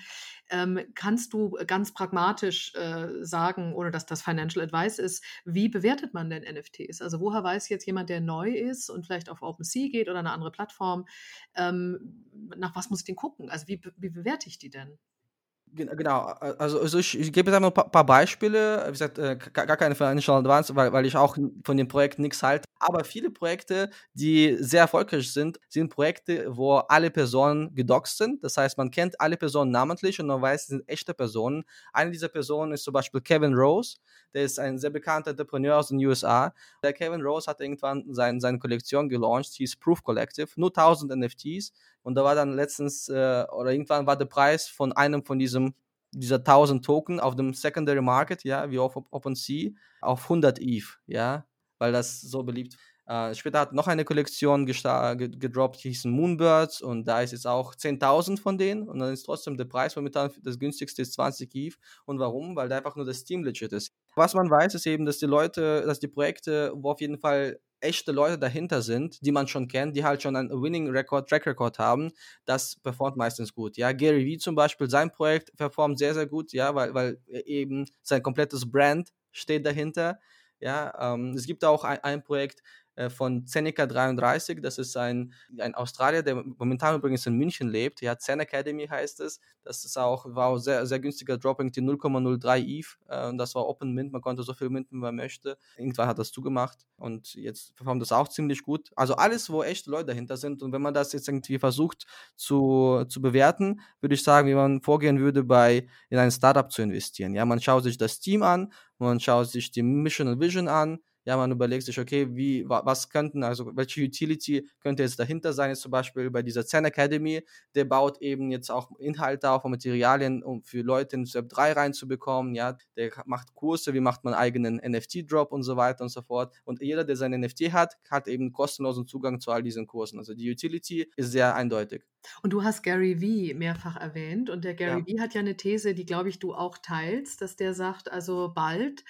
Speaker 3: Ähm, kannst du ganz pragmatisch äh, sagen, ohne dass das Financial Advice ist, wie bewertet man denn NFTs? Also woher weiß jetzt jemand, der neu ist und vielleicht auf OpenSea geht oder eine andere Plattform, ähm, nach was muss ich denn gucken? Also wie, wie bewerte ich die denn?
Speaker 2: Genau, also, also ich, ich, gebe jetzt ein paar, paar Beispiele. Wie gesagt, äh, gar keine Financial Advance, weil, weil ich auch von dem Projekt nichts halte. Aber viele Projekte, die sehr erfolgreich sind, sind Projekte, wo alle Personen gedoxt sind. Das heißt, man kennt alle Personen namentlich und man weiß, es sind echte Personen. Eine dieser Personen ist zum Beispiel Kevin Rose. Der ist ein sehr bekannter Entrepreneur aus den USA. Der Kevin Rose hat irgendwann sein, seine Kollektion gelauncht, hieß Proof Collective, nur 1000 NFTs. Und da war dann letztens, äh, oder irgendwann war der Preis von einem von diesem, dieser 1000 Token auf dem Secondary Market, ja, wie auf OpenSea, auf 100 ETH, ja, weil das so beliebt äh, später hat noch eine Kollektion gedroppt, die hießen Moonbirds und da ist jetzt auch 10.000 von denen und dann ist trotzdem der Preis momentan das günstigste ist 20 ETH. Und warum? Weil da einfach nur das Team legit ist. Was man weiß, ist eben, dass die Leute, dass die Projekte, wo auf jeden Fall echte Leute dahinter sind, die man schon kennt, die halt schon einen Winning Record, Track Record haben, das performt meistens gut. Ja, Gary Vee zum Beispiel, sein Projekt performt sehr, sehr gut, ja, weil, weil eben sein komplettes Brand steht dahinter. Ja, ähm, es gibt auch ein, ein Projekt, von Zeneca 33. Das ist ein, ein Australier, der momentan übrigens in München lebt. Ja, Zen Academy heißt es. Das ist auch, war auch sehr, sehr günstiger Dropping, die 0,03 ETH. Äh, und das war Open Mint. Man konnte so viel minten, wie man möchte. Irgendwann hat das zugemacht und jetzt performt das auch ziemlich gut. Also alles, wo echte Leute dahinter sind. Und wenn man das jetzt irgendwie versucht zu, zu bewerten, würde ich sagen, wie man vorgehen würde, bei in ein Startup zu investieren. Ja, man schaut sich das Team an, man schaut sich die Mission und Vision an, ja, man überlegt sich, okay, wie, was könnten, also welche Utility könnte jetzt dahinter sein, jetzt zum Beispiel bei dieser Zen Academy, der baut eben jetzt auch Inhalte auf und Materialien, um für Leute ins Web 3 reinzubekommen, ja, der macht Kurse, wie macht man eigenen NFT-Drop und so weiter und so fort. Und jeder, der sein NFT hat, hat eben kostenlosen Zugang zu all diesen Kursen. Also die Utility ist sehr eindeutig.
Speaker 3: Und du hast Gary Vee mehrfach erwähnt und der Gary
Speaker 2: Ja.
Speaker 3: Vee hat ja eine These, die, glaube ich, du auch teilst, dass der sagt, also bald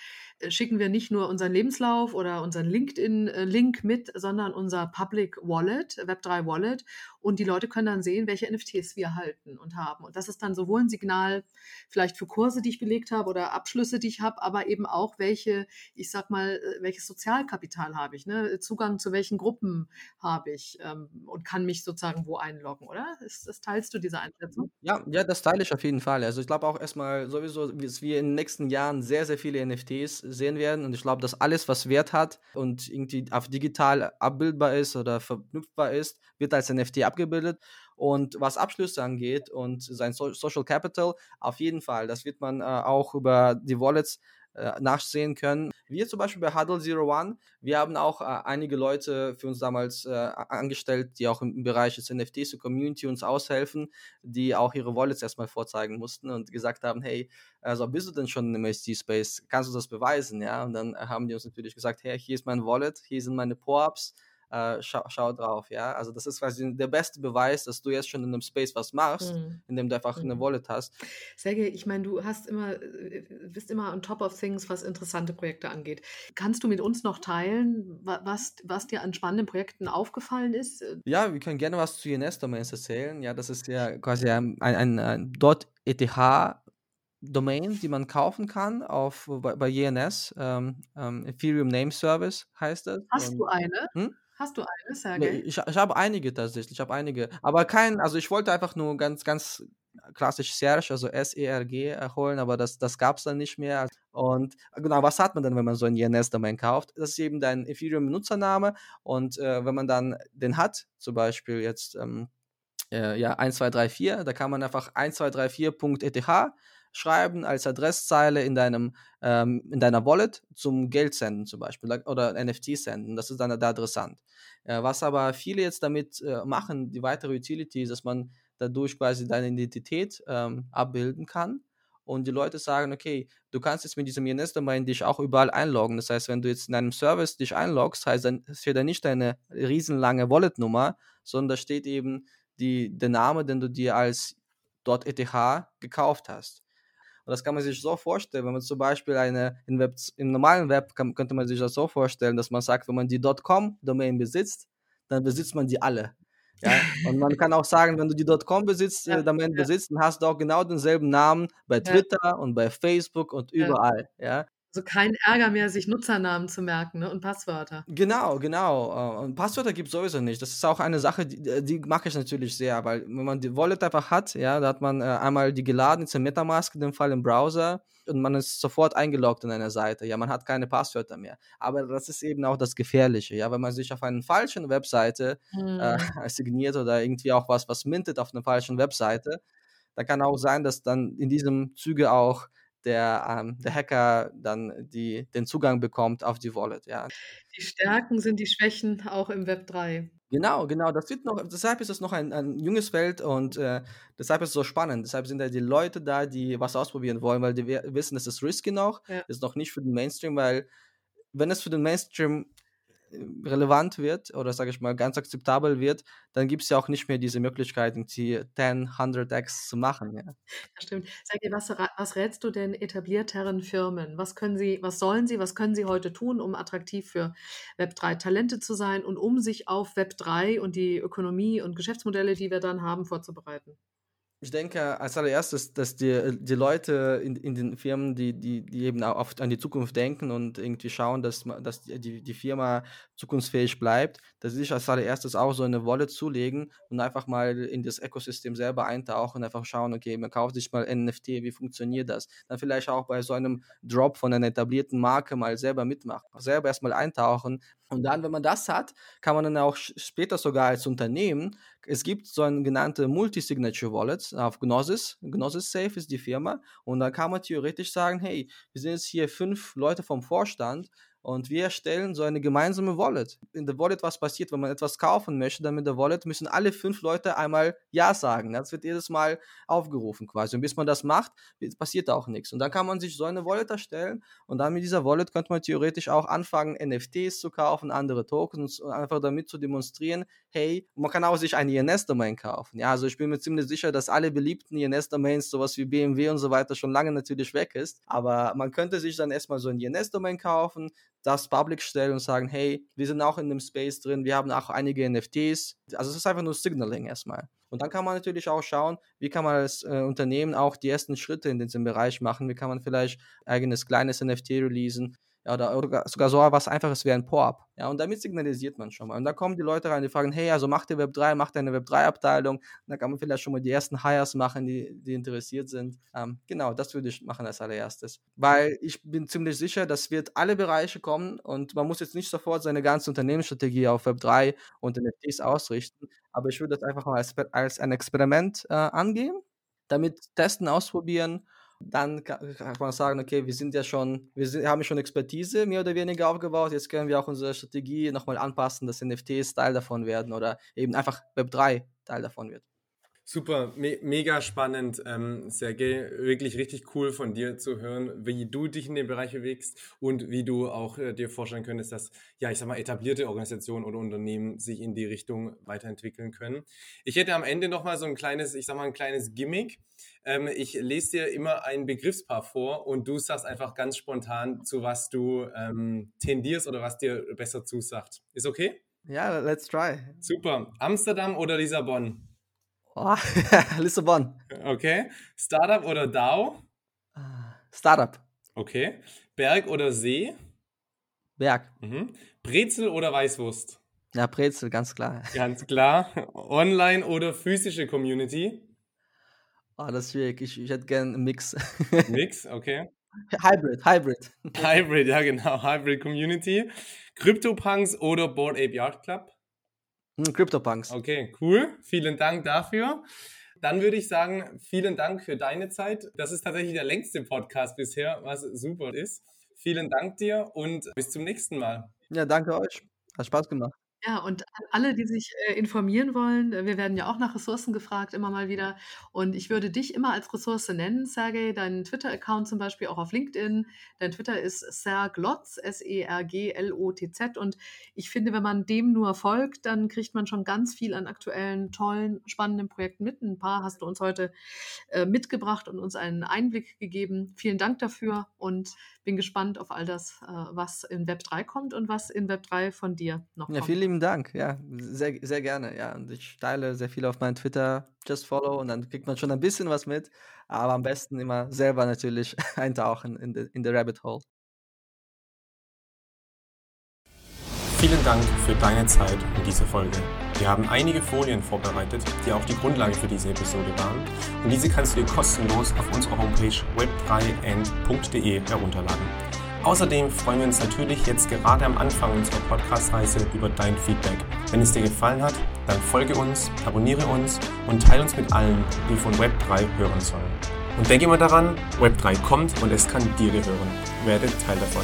Speaker 3: schicken wir nicht nur unseren Lebenslauf oder unseren LinkedIn-Link mit, sondern unser Public Wallet, Web3 Wallet und die Leute können dann sehen, welche NFTs wir halten und haben. Und das ist dann sowohl ein Signal vielleicht für Kurse, die ich belegt habe oder Abschlüsse, die ich habe, aber eben auch welche, ich sag mal, äh, welches Sozialkapital habe ich, ne? Zugang zu welchen Gruppen habe ich ähm, und kann mich sozusagen wo einloggen, oder? Ist, das teilst du diese Einschätzung?
Speaker 2: Ja, ja, das teile ich auf jeden Fall. Also ich glaube auch erstmal sowieso, dass wir in den nächsten Jahren sehr, sehr viele NFTs sehen werden. Und ich glaube, dass alles, was Wert hat und irgendwie auf digital abbildbar ist oder verknüpfbar ist, wird als NFT abgebildet. Und was Abschlüsse angeht und sein so Social Capital, auf jeden Fall. Das wird man äh, auch über die Wallets nachsehen können. Wir zum Beispiel bei Huddle Zero One, wir haben auch äh, einige Leute für uns damals äh, angestellt, die auch im Bereich des NFTs und Community uns aushelfen, die auch ihre Wallets erstmal vorzeigen mussten und gesagt haben, hey, also bist du denn schon im MST-Space? Kannst du das beweisen? Ja, und dann haben die uns natürlich gesagt, hey, hier ist mein Wallet, hier sind meine Po-Ups, äh, schau, schau, drauf, ja. Also das ist quasi der beste Beweis, dass du jetzt schon in einem Space was machst, mhm. indem du einfach mhm. eine Wallet hast.
Speaker 3: Sergej, ich meine, du hast immer, äh, bist immer on top of things, was interessante Projekte angeht. Kannst du mit uns noch teilen, was, was dir an spannenden Projekten aufgefallen ist?
Speaker 2: Ja, wir können gerne was zu INS-Domains erzählen. Ja, das ist ja quasi ein, ein, ein .eth Domain, die man kaufen kann auf, bei, bei INS. Ähm, ähm, Ethereum Name Service heißt das.
Speaker 3: Hast Und, du eine? Hm? Hast du eine, Sergej?
Speaker 2: Ich, ich habe einige tatsächlich, ich habe einige. Aber kein, also ich wollte einfach nur ganz, ganz klassisch Serge, also S-E-R-G holen, aber das, das gab es dann nicht mehr. Und genau, was hat man dann, wenn man so ein INS-Domain kauft? Das ist eben dein Ethereum-Benutzername und äh, wenn man dann den hat, zum Beispiel jetzt ähm, äh, ja 1234, da kann man einfach 1234.eth schreiben als Adresszeile in deinem ähm, in deiner Wallet zum Geld senden zum Beispiel oder NFT senden. Das ist dann der Adressant. Äh, was aber viele jetzt damit äh, machen, die weitere Utility ist, dass man dadurch quasi deine Identität ähm, abbilden kann. Und die Leute sagen, okay, du kannst jetzt mit diesem INS-Domain dich auch überall einloggen. Das heißt, wenn du jetzt in einem Service dich einloggst, heißt dann steht da nicht deine riesenlange Wallet-Nummer, sondern da steht eben die, der Name, den du dir als .eth gekauft hast. Und das kann man sich so vorstellen, wenn man zum Beispiel eine, im, Web, im normalen Web kann, könnte man sich das so vorstellen, dass man sagt, wenn man die .com-Domain besitzt, dann besitzt man die alle. <laughs> Ja? Und man kann auch sagen, wenn du die .com besitzt, ja, äh, Domain ja. besitzt, dann hast du auch genau denselben Namen bei Twitter ja. und bei Facebook und überall. Ja?
Speaker 3: Also kein Ärger mehr, sich Nutzernamen zu merken ne? und Passwörter.
Speaker 2: Genau, genau. Äh, und Passwörter gibt es sowieso nicht. Das ist auch eine Sache, die, äh, die mache ich natürlich sehr, weil wenn man die Wallet einfach hat, ja, da hat man äh, einmal die geladen, ist ein Metamask in dem Fall im Browser und man ist sofort eingeloggt in einer Seite. Ja, man hat keine Passwörter mehr. Aber das ist eben auch das Gefährliche, ja, wenn man sich auf einer falschen Webseite hm. äh, <laughs> signiert oder irgendwie auch was, was mintet auf einer falschen Webseite, da kann auch sein, dass dann in diesem Zuge auch der, ähm, der Hacker dann die, den Zugang bekommt auf die Wallet. Ja.
Speaker 3: Die Stärken sind die Schwächen auch im Web 3.
Speaker 2: Genau, genau. Das wird noch, deshalb ist es noch ein, ein junges Feld und äh, deshalb ist es so spannend. Deshalb sind da die Leute da, die was ausprobieren wollen, weil die wissen, es ist risky noch. Ja. ist noch nicht für den Mainstream, weil wenn es für den Mainstream relevant wird oder sage ich mal ganz akzeptabel wird, dann gibt es ja auch nicht mehr diese Möglichkeiten, die 10, 100x zu machen. Ja.
Speaker 3: Das stimmt. Sag dir, was, was rätst du denn etablierteren Firmen? Was können sie, was sollen sie, was können sie heute tun, um attraktiv für Web3 Talente zu sein und um sich auf Web3 und die Ökonomie und Geschäftsmodelle, die wir dann haben, vorzubereiten?
Speaker 2: Ich denke als allererstes, dass die, die Leute in, in den Firmen, die, die, die eben auch oft an die Zukunft denken und irgendwie schauen, dass, dass die, die Firma zukunftsfähig bleibt, dass sie sich als allererstes auch so eine Wallet zulegen und einfach mal in das Ökosystem selber eintauchen und einfach schauen, okay, man kauft sich mal NFT, wie funktioniert das? Dann vielleicht auch bei so einem Drop von einer etablierten Marke mal selber mitmachen, selber erstmal eintauchen, und dann, wenn man das hat, kann man dann auch später sogar als Unternehmen, es gibt so ein genannte Multi-Signature Wallets auf Gnosis. Gnosis Safe ist die Firma. Und da kann man theoretisch sagen, hey, wir sind jetzt hier fünf Leute vom Vorstand Und wir erstellen so eine gemeinsame Wallet. In der Wallet, was passiert, wenn man etwas kaufen möchte, dann mit der Wallet müssen alle fünf Leute einmal Ja sagen. Das wird jedes Mal aufgerufen quasi. Und bis man das macht, passiert auch nichts. Und dann kann man sich so eine Wallet erstellen und dann mit dieser Wallet könnte man theoretisch auch anfangen, NFTs zu kaufen, andere Tokens und einfach damit zu demonstrieren, hey, man kann auch sich eine INS-Domain kaufen. Ja, also ich bin mir ziemlich sicher, dass alle beliebten INS-Domains, sowas wie BMW und so weiter, schon lange natürlich weg ist. Aber man könnte sich dann erstmal so ein INS-Domain kaufen, das public stellen und sagen, hey, wir sind auch in dem Space drin, wir haben auch einige NFTs. Also es ist einfach nur Signaling erstmal. Und dann kann man natürlich auch schauen, wie kann man als äh, Unternehmen auch die ersten Schritte in diesem Bereich machen, wie kann man vielleicht eigenes kleines NFT releasen, ja, oder, sogar so was Einfaches wie ein POAP. Ja, und damit signalisiert man schon mal. Und da kommen die Leute rein, die fragen, hey, also macht ihr Web3, macht ihr eine Web3-Abteilung? Da kann man vielleicht schon mal die ersten Hires machen, die, die interessiert sind. Ähm, genau, das würde ich machen als allererstes. Weil ich bin ziemlich sicher, das wird alle Bereiche kommen und man muss jetzt nicht sofort seine ganze Unternehmensstrategie auf Web3 und NFTs ausrichten. Aber ich würde das einfach mal als, als ein Experiment äh, angehen, damit testen, ausprobieren dann kann man sagen, okay, wir sind ja schon, wir sind, haben schon Expertise mehr oder weniger aufgebaut, jetzt können wir auch unsere Strategie nochmal anpassen, dass NFTs Teil davon werden oder eben einfach Web3 Teil davon wird.
Speaker 1: Super, me mega spannend, ähm, Sergej. Wirklich richtig cool von dir zu hören, wie du dich in dem Bereich bewegst und wie du auch äh, dir vorstellen könntest, dass, ja, ich sag mal, etablierte Organisationen oder Unternehmen sich in die Richtung weiterentwickeln können. Ich hätte am Ende nochmal so ein kleines, ich sag mal, ein kleines Gimmick. Ähm, ich lese dir immer ein Begriffspaar vor und du sagst einfach ganz spontan, zu was du ähm, tendierst oder was dir besser zusagt. Ist okay?
Speaker 2: Ja, let's try.
Speaker 1: Super. Amsterdam oder Lissabon?
Speaker 2: Oh, <laughs> Lissabon.
Speaker 1: Okay. Startup oder DAO?
Speaker 2: Ah, Startup.
Speaker 1: Okay. Berg oder See?
Speaker 2: Berg.
Speaker 1: Mhm. Brezel oder Weißwurst?
Speaker 2: Ja, Brezel, ganz klar.
Speaker 1: Ganz klar. Online oder physische Community?
Speaker 2: Oh, das ist schwierig. Ich, ich hätte gerne einen Mix. <laughs>
Speaker 1: Mix, okay.
Speaker 2: Hybrid, Hybrid.
Speaker 1: Hybrid, ja genau. Hybrid Community. CryptoPunks oder Board Ape Yard Club?
Speaker 2: Hm, CryptoPunks.
Speaker 1: Okay, cool. Vielen Dank dafür. Dann würde ich sagen, vielen Dank für deine Zeit. Das ist tatsächlich der längste Podcast bisher, was super ist. Vielen Dank dir und bis zum nächsten Mal.
Speaker 2: Ja, danke euch. Hat Spaß gemacht.
Speaker 3: Ja, und alle, die sich äh, informieren wollen, äh, wir werden ja auch nach Ressourcen gefragt, immer mal wieder. Und ich würde dich immer als Ressource nennen, Sergej, deinen Twitter-Account zum Beispiel auch auf LinkedIn. Dein Twitter ist Serglotz, S-E-R-G-L-O-T-Z. Und ich finde, wenn man dem nur folgt, dann kriegt man schon ganz viel an aktuellen, tollen, spannenden Projekten mit. Ein paar hast du uns heute äh, mitgebracht und uns einen Einblick gegeben. Vielen Dank dafür und bin gespannt auf all das, äh, was in Web 3 kommt und was in Web 3 von dir noch
Speaker 2: Ja,
Speaker 3: kommt.
Speaker 2: Vielen lieben Dank. Ja, sehr, sehr gerne. Ja, und ich teile sehr viel auf meinem Twitter, just follow, und dann kriegt man schon ein bisschen was mit. Aber am besten immer selber natürlich <laughs> eintauchen in the, in the rabbit hole.
Speaker 1: Vielen Dank für deine Zeit in dieser Folge. Wir haben einige Folien vorbereitet, die auch die Grundlage für diese Episode waren. Und diese kannst du dir kostenlos auf unserer Homepage web3n.de herunterladen. Außerdem freuen wir uns natürlich jetzt gerade am Anfang unserer Podcast-Reise über dein Feedback. Wenn es dir gefallen hat, dann folge uns, abonniere uns und teile uns mit allen, die von Web3 hören sollen. Und denke immer daran, Web3 kommt und es kann dir gehören. Werde Teil davon.